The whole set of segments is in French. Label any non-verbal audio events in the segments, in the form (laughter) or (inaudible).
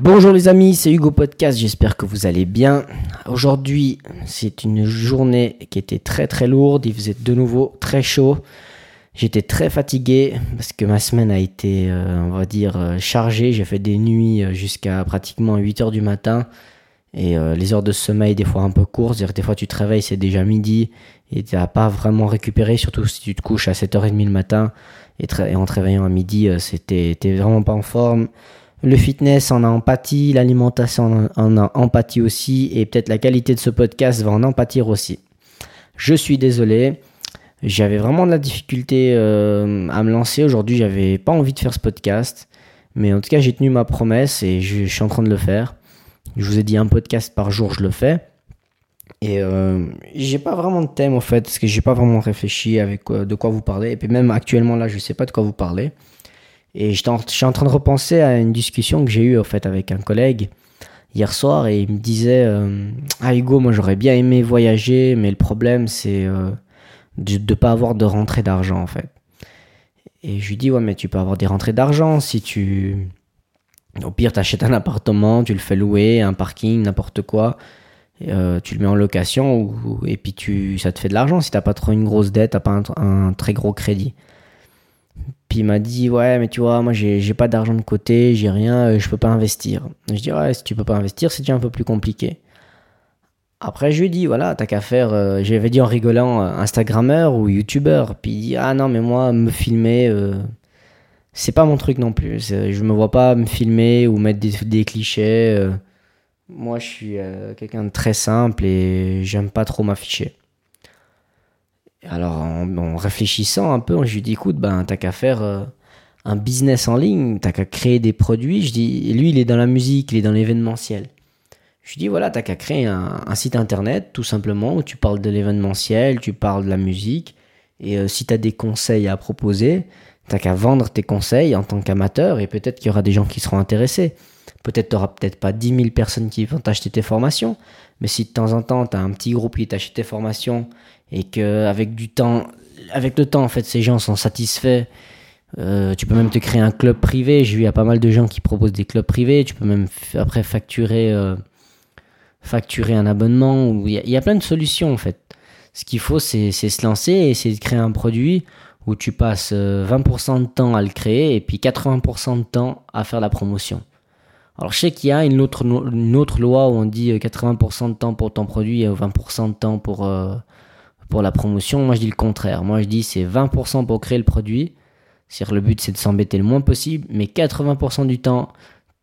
Bonjour les amis, c'est Hugo Podcast, j'espère que vous allez bien. Aujourd'hui, c'est une journée qui était très très lourde, il faisait de nouveau très chaud. J'étais très fatigué parce que ma semaine a été, euh, on va dire, euh, chargée. J'ai fait des nuits euh, jusqu'à pratiquement 8 heures du matin. Et les heures de sommeil, des fois un peu courtes. C'est-à-dire des fois, tu te réveilles, c'est déjà midi. Et tu n'as pas vraiment récupéré, surtout si tu te couches à 7h30 le matin. Et, en te réveillant à midi, c'était vraiment pas en forme. Le fitness en a empathie, l'alimentation en a empathie aussi. Et peut-être la qualité de ce podcast va en empâtir aussi. Je suis désolé. J'avais vraiment de la difficulté euh, à me lancer. Aujourd'hui, j'avais pas envie de faire ce podcast. Mais en tout cas, j'ai tenu ma promesse et je, suis en train de le faire. Je vous ai dit un podcast par jour, je le fais. Et euh, j'ai pas vraiment de thème en fait, parce que j'ai pas vraiment réfléchi avec de quoi vous parler. Et puis même actuellement là, je sais pas de quoi vous parler. Et je suis en train de repenser à une discussion que j'ai eue en fait avec un collègue hier soir et il me disait euh, Ah Hugo, moi j'aurais bien aimé voyager, mais le problème c'est euh, de ne pas avoir de rentrée d'argent en fait. Et je lui dis, ouais, mais tu peux avoir des rentrées d'argent si tu. Au pire, tu achètes un appartement, tu le fais louer, un parking, n'importe quoi. Euh, tu le mets en location et puis tu, ça te fait de l'argent si t'as pas trop une grosse dette, t'as pas un, très gros crédit. Puis il m'a dit ouais mais tu vois moi j'ai pas d'argent de côté, j'ai rien, euh, je peux pas investir. Je dis ouais si tu peux pas investir c'est déjà un peu plus compliqué. Après, je lui dis, voilà, t'as qu'à faire, euh, j'avais dit en rigolant, euh, Instagrammeur ou YouTubeur. Puis il dit, ah non, mais moi, me filmer, euh, c'est pas mon truc non plus. Je me vois pas me filmer ou mettre des, clichés. moi, je suis quelqu'un de très simple et j'aime pas trop m'afficher. Alors, en, réfléchissant un peu, je lui dis, écoute, ben, t'as qu'à faire un business en ligne, t'as qu'à créer des produits. Je dis, lui, il est dans la musique, il est dans l'événementiel. Je lui dis, voilà, t'as qu'à créer un, site internet, tout simplement, où tu parles de l'événementiel, tu parles de la musique. Et euh, si tu as des conseils à proposer, t'as qu'à vendre tes conseils en tant qu'amateur et peut-être qu'il y aura des gens qui seront intéressés. Peut-être t'auras peut-être pas 10 000 personnes qui vont t'acheter tes formations, mais si de temps en temps tu as un petit groupe qui t'achète tes formations et que avec du temps, avec le temps en fait ces gens sont satisfaits, euh, tu peux même te créer un club privé. J'ai vu il y a pas mal de gens qui proposent des clubs privés. Tu peux même après facturer euh, facturer un abonnement. Il y, a plein de solutions en fait. Ce qu'il faut, c'est se lancer et essayer de créer un produit où tu passes 20% euh, de temps à le créer et puis 80% de temps à faire la promotion. Alors je sais qu'il y a une autre, une autre loi où on dit 80% euh, de temps pour ton produit et 20% de temps pour, pour la promotion. Moi je dis le contraire. Moi je dis c'est 20% pour créer le produit. cest le but c'est de s'embêter le moins possible, mais 80% du temps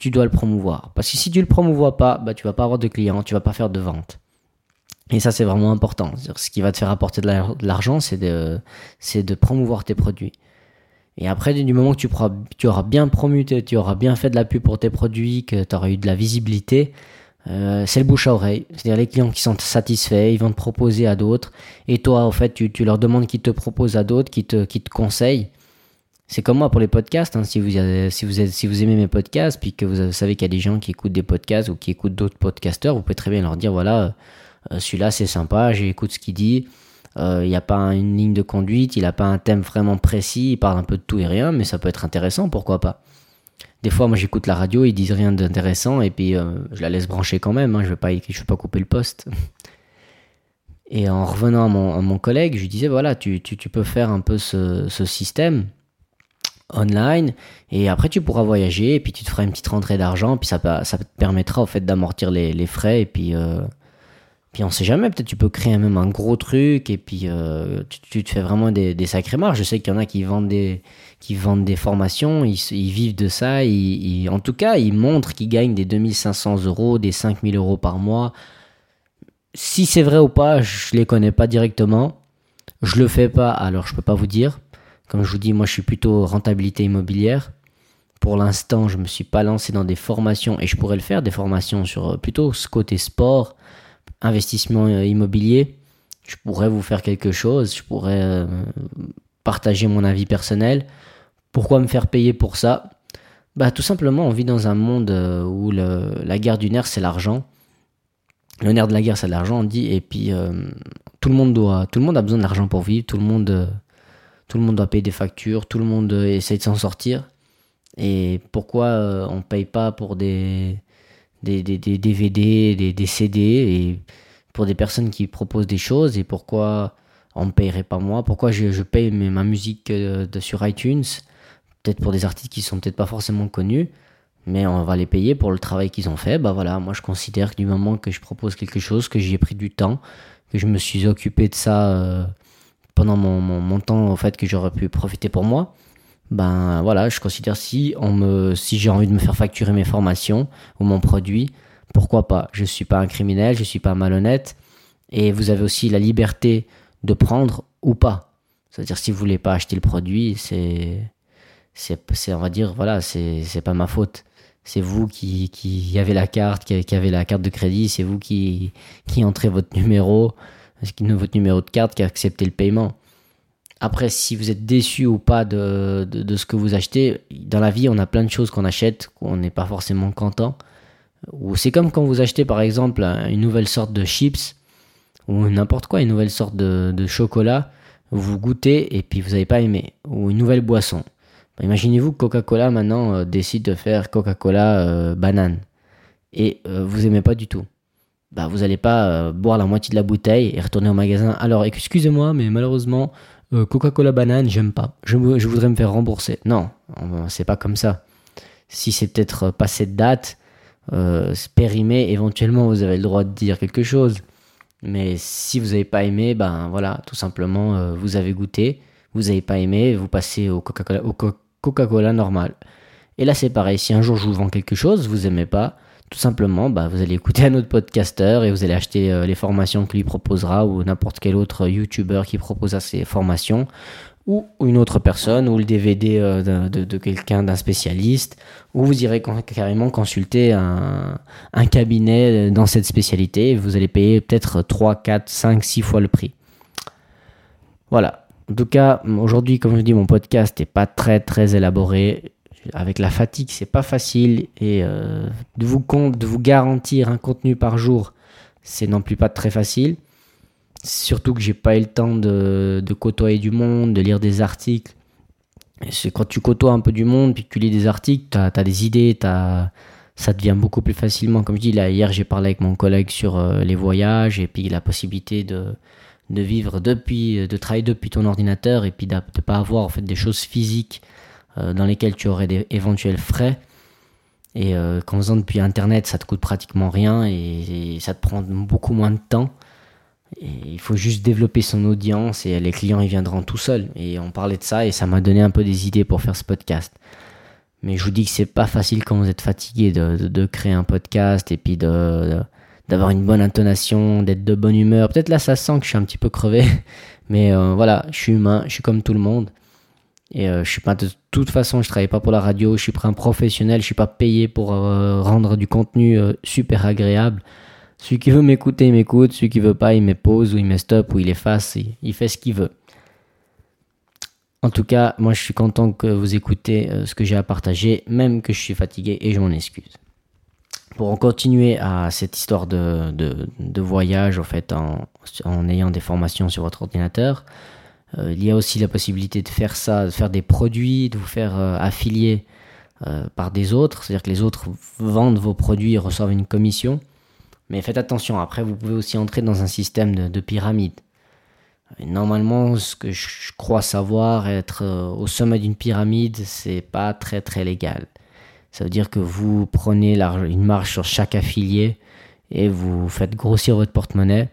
tu dois le promouvoir. Parce que si tu le promouvois pas, bah, tu vas pas avoir de clients, tu vas pas faire de vente. Et ça, c'est vraiment important. Ce qui va te faire apporter de l'argent, c'est de, de promouvoir tes produits. Et après, du moment que tu, tu auras bien promu, tu auras bien fait de la pub pour tes produits, que tu auras eu de la visibilité, euh, c'est le bouche à oreille. C'est-à-dire les clients qui sont satisfaits, ils vont te proposer à d'autres. Et toi, en fait, tu, leur demandes qu'ils te proposent à d'autres, qui te, qui te conseillent. C'est comme moi pour les podcasts. Hein. si, vous, si, vous si vous aimez mes podcasts, puis que vous savez qu'il y a des gens qui écoutent des podcasts ou qui écoutent d'autres podcasteurs, vous pouvez très bien leur dire voilà, euh, celui-là c'est sympa, j'écoute ce qu'il dit. Euh, il n'y a pas une ligne de conduite, il n'a pas un thème vraiment précis, il parle un peu de tout et rien, mais ça peut être intéressant, pourquoi pas. Des fois, moi j'écoute la radio, ils disent rien d'intéressant et puis euh, je la laisse brancher quand même, hein, je ne vais, pas, pas couper le poste. (laughs) Et en revenant à mon, collègue, je lui disais voilà, tu, peux faire un peu ce, système online et après tu pourras voyager et puis tu te feras une petite rentrée d'argent puis ça, te permettra fait d'amortir les, les, frais et puis euh, puis on sait jamais peut-être tu peux créer même un gros truc et puis euh, tu, te fais vraiment des, sacrés marges. Je sais qu'il y en a qui vendent des formations ils, vivent de ça en tout cas ils montrent qu'ils gagnent des 2500 euros des 5000 euros par mois. Si c'est vrai ou pas je les connais pas directement. Je le fais pas alors je peux pas vous dire. Comme je vous dis, moi je suis plutôt rentabilité immobilière. Pour l'instant, je me suis pas lancé dans des formations et je pourrais le faire, des formations sur euh, plutôt ce côté sport, investissement euh, immobilier. Je pourrais vous faire quelque chose, je pourrais euh, partager mon avis personnel. Pourquoi me faire payer pour ça? Bah, Tout simplement, on vit dans un monde où la guerre du nerf, c'est l'argent. Le nerf de la guerre, c'est l'argent, on dit. Et puis, tout, le monde a besoin d'argent pour vivre. Tout le monde doit payer des factures, tout le monde essaie de s'en sortir. Et pourquoi euh, on paye pas pour des, des, des, des DVD, des, des, CD, et pour des personnes qui proposent des choses, et pourquoi on ne payerait pas moi? Pourquoi je, je paye ma musique euh, sur iTunes? Peut-être pour des artistes qui sont peut-être pas forcément connus, mais on va les payer pour le travail qu'ils ont fait. Bah voilà, moi je considère que du moment que je propose quelque chose, que j'y ai pris du temps, que je me suis occupé de ça euh, pendant mon, mon, mon, temps, en fait, que j'aurais pu profiter pour moi, ben voilà, je considère si on me, si j'ai envie de me faire facturer mes formations ou mon produit, pourquoi pas? Je suis pas un criminel, je suis pas malhonnête, et vous avez aussi la liberté de prendre ou pas. C'est-à-dire si vous voulez pas acheter le produit, c'est, c'est, on va dire voilà, c'est, c'est pas ma faute. C'est vous qui, qui avez la carte, qui, qui avez la carte de crédit, c'est vous qui, qui entrez votre numéro, votre numéro de carte, qui acceptez le paiement. Après, si vous êtes déçu ou pas de, de, ce que vous achetez, dans la vie, on a plein de choses qu'on achète, qu'on n'est pas forcément content. Ou c'est comme quand vous achetez par exemple une nouvelle sorte de chips, ou n'importe quoi, une nouvelle sorte de, de, chocolat, vous goûtez et puis vous n'avez pas aimé, ou une nouvelle boisson. Bah, imaginez-vous que Coca-Cola maintenant euh, décide de faire Coca-Cola euh, banane, et euh, vous aimez pas du tout. Bah, vous n'allez pas boire la moitié de la bouteille et retourner au magasin. Alors, excusez-moi, mais malheureusement, euh, Coca-Cola banane, j'aime pas. Je, voudrais me faire rembourser. Non, c'est pas comme ça. Si c'est peut-être passé de date, euh, périmé, éventuellement vous avez le droit de dire quelque chose. Mais si vous n'avez pas aimé, ben voilà, tout simplement, euh, vous avez goûté, vous n'avez pas aimé, vous passez au Coca-Cola, au Coca-Cola normal. Et là c'est pareil, si un jour je vous vends quelque chose, vous aimez pas, tout simplement, bah, vous allez écouter un autre podcasteur et vous allez acheter euh, les formations qu'il lui proposera ou n'importe quel autre YouTuber qui proposera ses formations ou une autre personne ou le DVD euh, de, quelqu'un d'un spécialiste ou vous irez carrément consulter un, cabinet euh, dans cette spécialité et vous allez payer peut-être 3, 4, 5, 6 fois le prix. Voilà. En tout cas, aujourd'hui, comme je dis, mon podcast n'est pas très très élaboré avec la fatigue, c'est pas facile et euh, de vous de vous garantir un contenu par jour, c'est non plus pas très facile. Surtout que j'ai pas eu le temps de, côtoyer du monde, de lire des articles. C'est quand tu côtoies un peu du monde, puis que tu lis des articles, tu as, des idées, as, ça devient beaucoup plus facilement. Comme je dis, là, hier j'ai parlé avec mon collègue sur euh, les voyages et puis la possibilité de, de vivre depuis, de travailler depuis ton ordinateur et puis de ne pas avoir en fait des choses physiques dans lesquels tu aurais des éventuels frais. Et euh, qu'en faisant depuis Internet, ça te coûte pratiquement rien et, ça te prend beaucoup moins de temps. Il faut juste développer son audience et les clients ils viendront tout seuls. Et on parlait de ça et ça m'a donné un peu des idées pour faire ce podcast. Mais je vous dis que c'est pas facile quand vous êtes fatigué de, de, créer un podcast et puis de, d'avoir une bonne intonation, d'être de bonne humeur. Peut-être là ça sent que je suis un petit peu crevé, (laughs) mais euh, voilà, je suis humain, je suis comme tout le monde. Et euh, je suis pas de toute façon, je travaille pas pour la radio, je suis pas un professionnel, je suis pas payé pour euh, rendre du contenu euh, super agréable. Celui qui veut m'écouter, il m'écoute. Celui qui veut pas, il met pause ou il met stop ou il efface. Il, il fait ce qu'il veut. En tout cas, moi je suis content que vous écoutez ce que j'ai à partager, même que je suis fatigué et je m'en excuse. Pour continuer à cette histoire de, de, de voyage, en fait, en, en ayant des formations sur votre ordinateur, euh, il y a aussi la possibilité de faire ça, de faire des produits, de vous faire euh, affilier euh, par des autres, c'est-à-dire que les autres vendent vos produits et reçoivent une commission. Mais faites attention, après vous pouvez aussi entrer dans un système de, pyramide. normalement, ce que je crois savoir, être au sommet d'une pyramide, c'est pas très très légal. Ça veut dire que vous prenez une marge sur chaque affilié et vous faites grossir votre porte-monnaie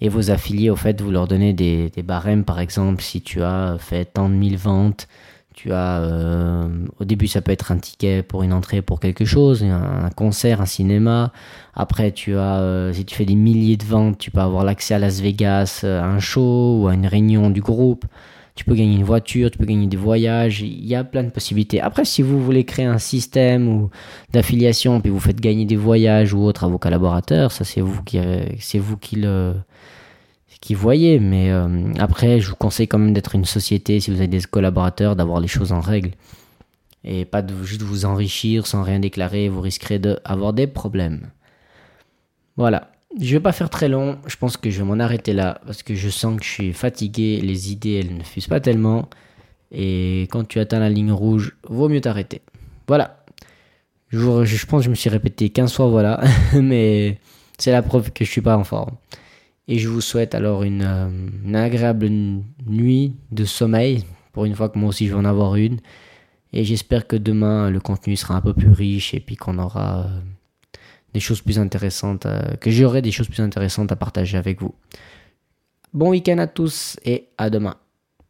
et vos affiliés, au fait, vous leur donnez des, barèmes, par exemple, si tu as fait tant de mille ventes, tu as, euh, au début, ça peut être un ticket pour une entrée pour quelque chose, un, concert, un cinéma. Après, tu as, euh, si tu fais des milliers de ventes, tu peux avoir l'accès à Las Vegas, à un show ou à une réunion du groupe. Tu peux gagner une voiture, tu peux gagner des voyages. Il y a plein de possibilités. Après, si vous voulez créer un système ou d'affiliation, puis vous faites gagner des voyages ou autres à vos collaborateurs, ça c'est vous qui, c'est vous qui le, qui voyez. Mais euh, après, je vous conseille quand même d'être une société, si vous avez des collaborateurs, d'avoir les choses en règle. Et pas de juste vous enrichir sans rien déclarer, vous risquerez d'avoir des problèmes. Voilà. Je vais pas faire très long, je pense que je vais m'en arrêter là, parce que je sens que je suis fatigué, les idées elles ne fusent pas tellement, et quand tu atteins la ligne rouge, vaut mieux t'arrêter. voilà. Je, pense que je me suis répété 15 fois voilà, (laughs) mais c'est la preuve que je suis pas en forme. Et je vous souhaite alors une, une agréable nuit de sommeil, pour une fois que moi aussi je vais en avoir une. Et j'espère que demain le contenu sera un peu plus riche et puis qu'on aura euh, des choses plus intéressantes, euh, que j'aurai des choses plus intéressantes à partager avec vous. Bon week-end à tous et à demain.